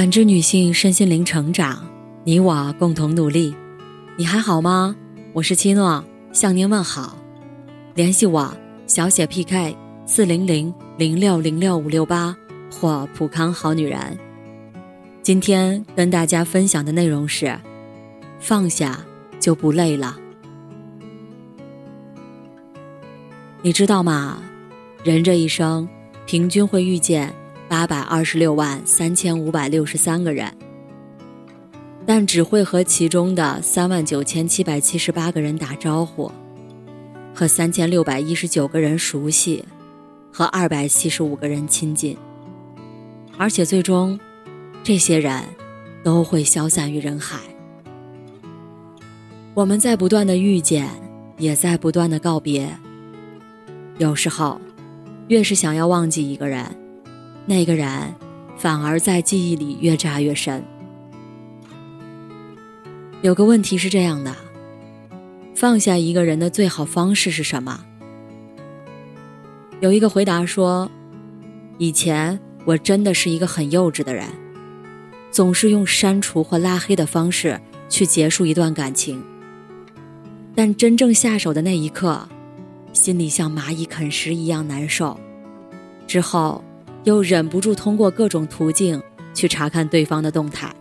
感知女性身心灵成长，你我共同努力。你还好吗？我是七诺，向您问好。联系我小写 PK 四零零零六零六五六八或普康好女人。今天跟大家分享的内容是：放下就不累了。你知道吗？人这一生平均会遇见八百二十六万三千五百六十三个人，但只会和其中的三万九千七百七十八个人打招呼，和三千六百一十九个人熟悉，和二百七十五个人亲近，而且最终，这些人都会消散于人海。我们在不断的遇见，也在不断的告别。有时候，越是想要忘记一个人，那个人反而在记忆里越扎越深。有个问题是这样的：放下一个人的最好方式是什么？有一个回答说：“以前我真的是一个很幼稚的人，总是用删除或拉黑的方式去结束一段感情。但真正下手的那一刻。”心里像蚂蚁啃食一样难受，之后又忍不住通过各种途径去查看对方的动态。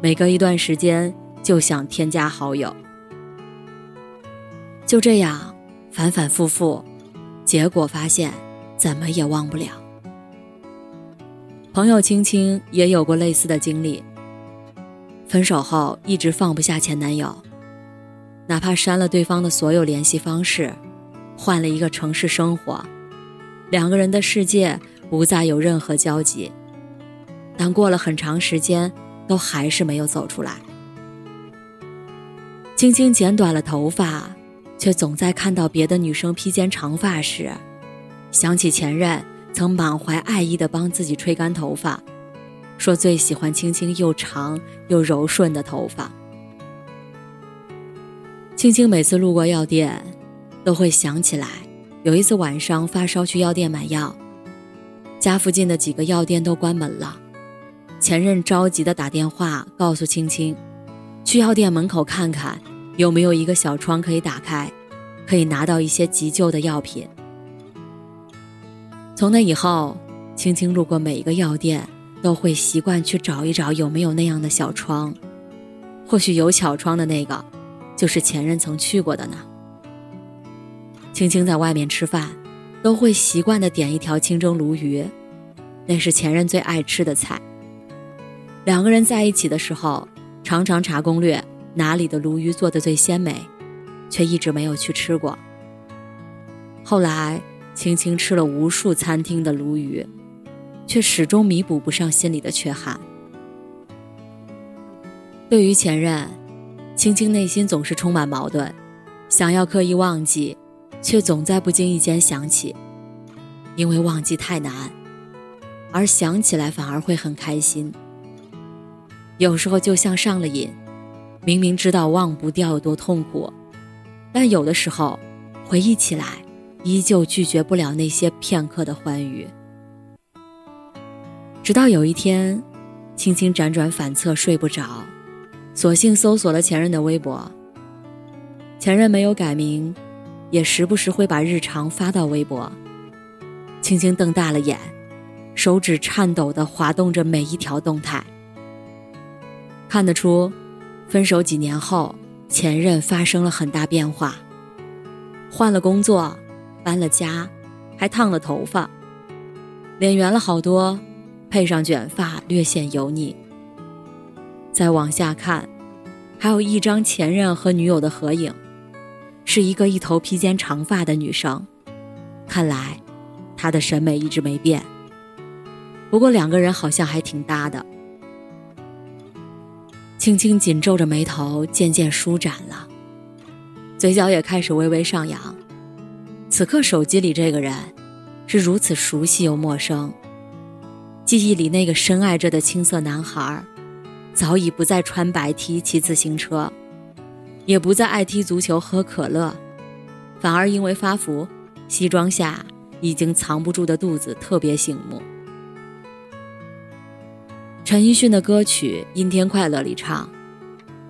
每隔一段时间就想添加好友，就这样反反复复，结果发现怎么也忘不了。朋友青青也有过类似的经历，分手后一直放不下前男友。哪怕删了对方的所有联系方式，换了一个城市生活，两个人的世界不再有任何交集，但过了很长时间，都还是没有走出来。青青剪短了头发，却总在看到别的女生披肩长发时，想起前任曾满怀爱意的帮自己吹干头发，说最喜欢青青又长又柔顺的头发。青青每次路过药店，都会想起来，有一次晚上发烧去药店买药，家附近的几个药店都关门了。前任着急的打电话告诉青青，去药店门口看看有没有一个小窗可以打开，可以拿到一些急救的药品。从那以后，青青路过每一个药店，都会习惯去找一找有没有那样的小窗，或许有小窗的那个。就是前任曾去过的呢。青青在外面吃饭，都会习惯的点一条清蒸鲈鱼，那是前任最爱吃的菜。两个人在一起的时候，常常查攻略哪里的鲈鱼做的最鲜美，却一直没有去吃过。后来，青青吃了无数餐厅的鲈鱼，却始终弥补不上心里的缺憾。对于前任。青青内心总是充满矛盾，想要刻意忘记，却总在不经意间想起，因为忘记太难，而想起来反而会很开心。有时候就像上了瘾，明明知道忘不掉有多痛苦，但有的时候回忆起来，依旧拒绝不了那些片刻的欢愉。直到有一天，轻轻辗转反侧睡不着。索性搜索了前任的微博。前任没有改名，也时不时会把日常发到微博。青青瞪大了眼，手指颤抖地滑动着每一条动态。看得出，分手几年后，前任发生了很大变化，换了工作，搬了家，还烫了头发，脸圆了好多，配上卷发，略显油腻。再往下看，还有一张前任和女友的合影，是一个一头披肩长发的女生。看来，她的审美一直没变。不过两个人好像还挺搭的。青青紧皱着眉头，渐渐舒展了，嘴角也开始微微上扬。此刻手机里这个人，是如此熟悉又陌生。记忆里那个深爱着的青涩男孩。早已不再穿白 T 骑自行车，也不再爱踢足球喝可乐，反而因为发福，西装下已经藏不住的肚子特别醒目。陈奕迅的歌曲《阴天快乐》里唱：“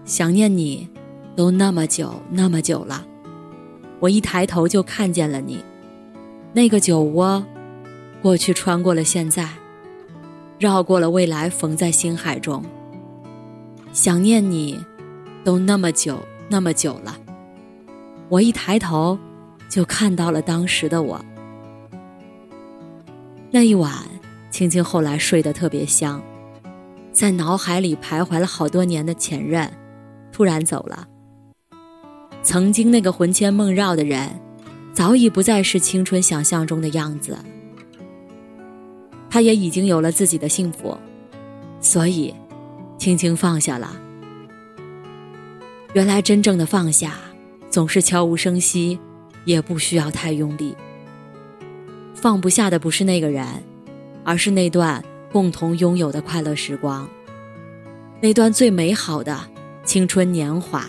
想念你，都那么久那么久了，我一抬头就看见了你，那个酒窝，过去穿过了现在，绕过了未来，缝在心海中。想念你，都那么久那么久了，我一抬头就看到了当时的我。那一晚，青青后来睡得特别香。”在脑海里徘徊了好多年的前任，突然走了。曾经那个魂牵梦绕的人，早已不再是青春想象中的样子。他也已经有了自己的幸福，所以，轻轻放下了。原来真正的放下，总是悄无声息，也不需要太用力。放不下的不是那个人，而是那段。共同拥有的快乐时光，那段最美好的青春年华，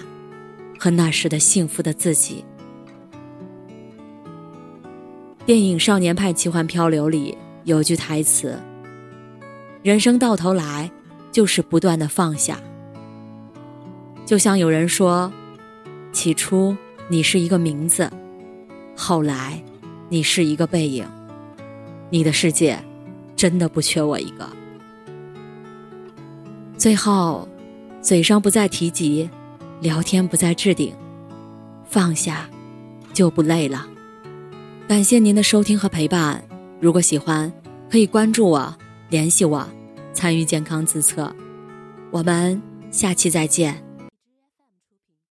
和那时的幸福的自己。电影《少年派奇幻漂流》里有句台词：“人生到头来就是不断的放下。”就像有人说：“起初你是一个名字，后来你是一个背影，你的世界。”真的不缺我一个。最后，嘴上不再提及，聊天不再置顶，放下，就不累了。感谢您的收听和陪伴。如果喜欢，可以关注我，联系我，参与健康自测。我们下期再见。